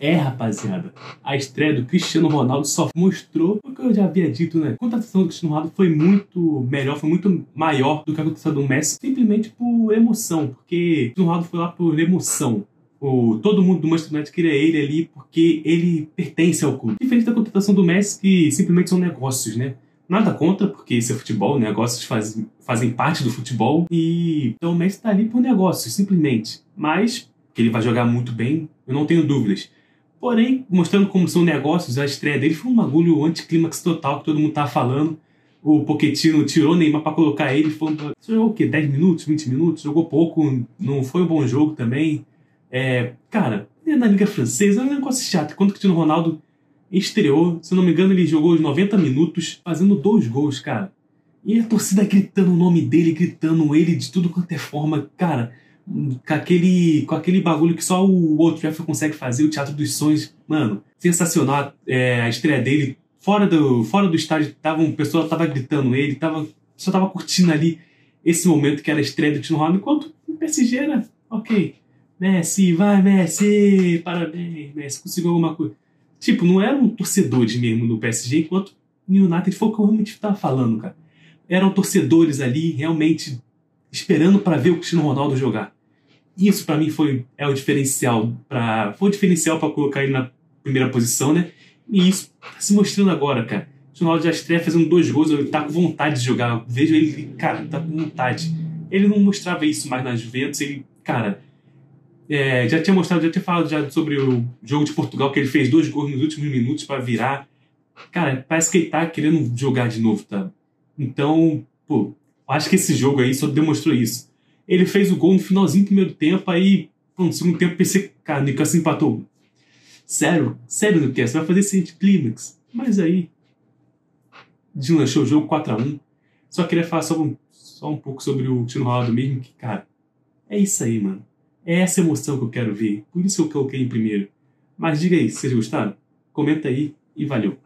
É, rapaziada, a estreia do Cristiano Ronaldo só mostrou o que eu já havia dito, né? A contratação do Cristiano Ronaldo foi muito melhor, foi muito maior do que a contratação do Messi, simplesmente por emoção, porque o Cristiano Ronaldo foi lá por emoção. O, todo mundo do Manchester United queria ele ali porque ele pertence ao clube. Diferente da contratação do Messi, que simplesmente são negócios, né? Nada contra, porque isso é futebol, negócios faz, fazem parte do futebol. E então o Messi está ali por negócios, simplesmente. Mas que ele vai jogar muito bem, eu não tenho dúvidas. Porém, mostrando como são negócios, a estreia dele foi um bagulho anticlímax total que todo mundo tava falando. O Pochettino tirou Neymar para colocar ele, falando, você jogou o quê? 10 minutos, 20 minutos? Jogou pouco, não foi um bom jogo também. É, cara, na Liga Francesa é um negócio chato. Quando o Cristiano Ronaldo estreou, se não me engano, ele jogou os 90 minutos, fazendo dois gols, cara. E a torcida gritando o nome dele, gritando ele de tudo quanto é forma, cara com aquele, com aquele bagulho que só o Old Trafford consegue fazer, o Teatro dos Sonhos. Mano, sensacional é, a estreia dele. Fora do, fora do estádio, tava, o pessoal tava gritando ele, tava, só tava curtindo ali esse momento que era a estreia do Cristiano Ronaldo, enquanto o PSG era, ok, Messi, vai Messi, parabéns, Messi, conseguiu alguma coisa. Tipo, não eram torcedores mesmo no PSG, enquanto no United foi o que eu realmente estava falando, cara. Eram torcedores ali, realmente esperando para ver o Cristiano Ronaldo jogar. Isso para mim foi é o diferencial para foi o diferencial para colocar ele na primeira posição, né? E isso tá se mostrando agora, cara. O Ronaldo já estreia fazendo dois gols, ele tá com vontade de jogar. Eu vejo ele, cara, tá com vontade. Ele não mostrava isso mais nas Juventus, ele, cara, é, já tinha mostrado, já tinha falado já sobre o jogo de Portugal, que ele fez dois gols nos últimos minutos para virar. Cara, parece que ele tá querendo jogar de novo, tá? Então, pô, Acho que esse jogo aí só demonstrou isso. Ele fez o gol no finalzinho do primeiro tempo, aí, no segundo tempo, pensei, cara, o Newcastle empatou. Sério? Sério, Newcastle? Vai fazer esse clímax? Mas aí, deslanchou o jogo 4x1. Só queria falar só um, só um pouco sobre o Tino Ronaldo mesmo, que, cara, é isso aí, mano. É essa emoção que eu quero ver. Por isso que eu coloquei em primeiro. Mas diga aí, vocês gostaram? Comenta aí e valeu.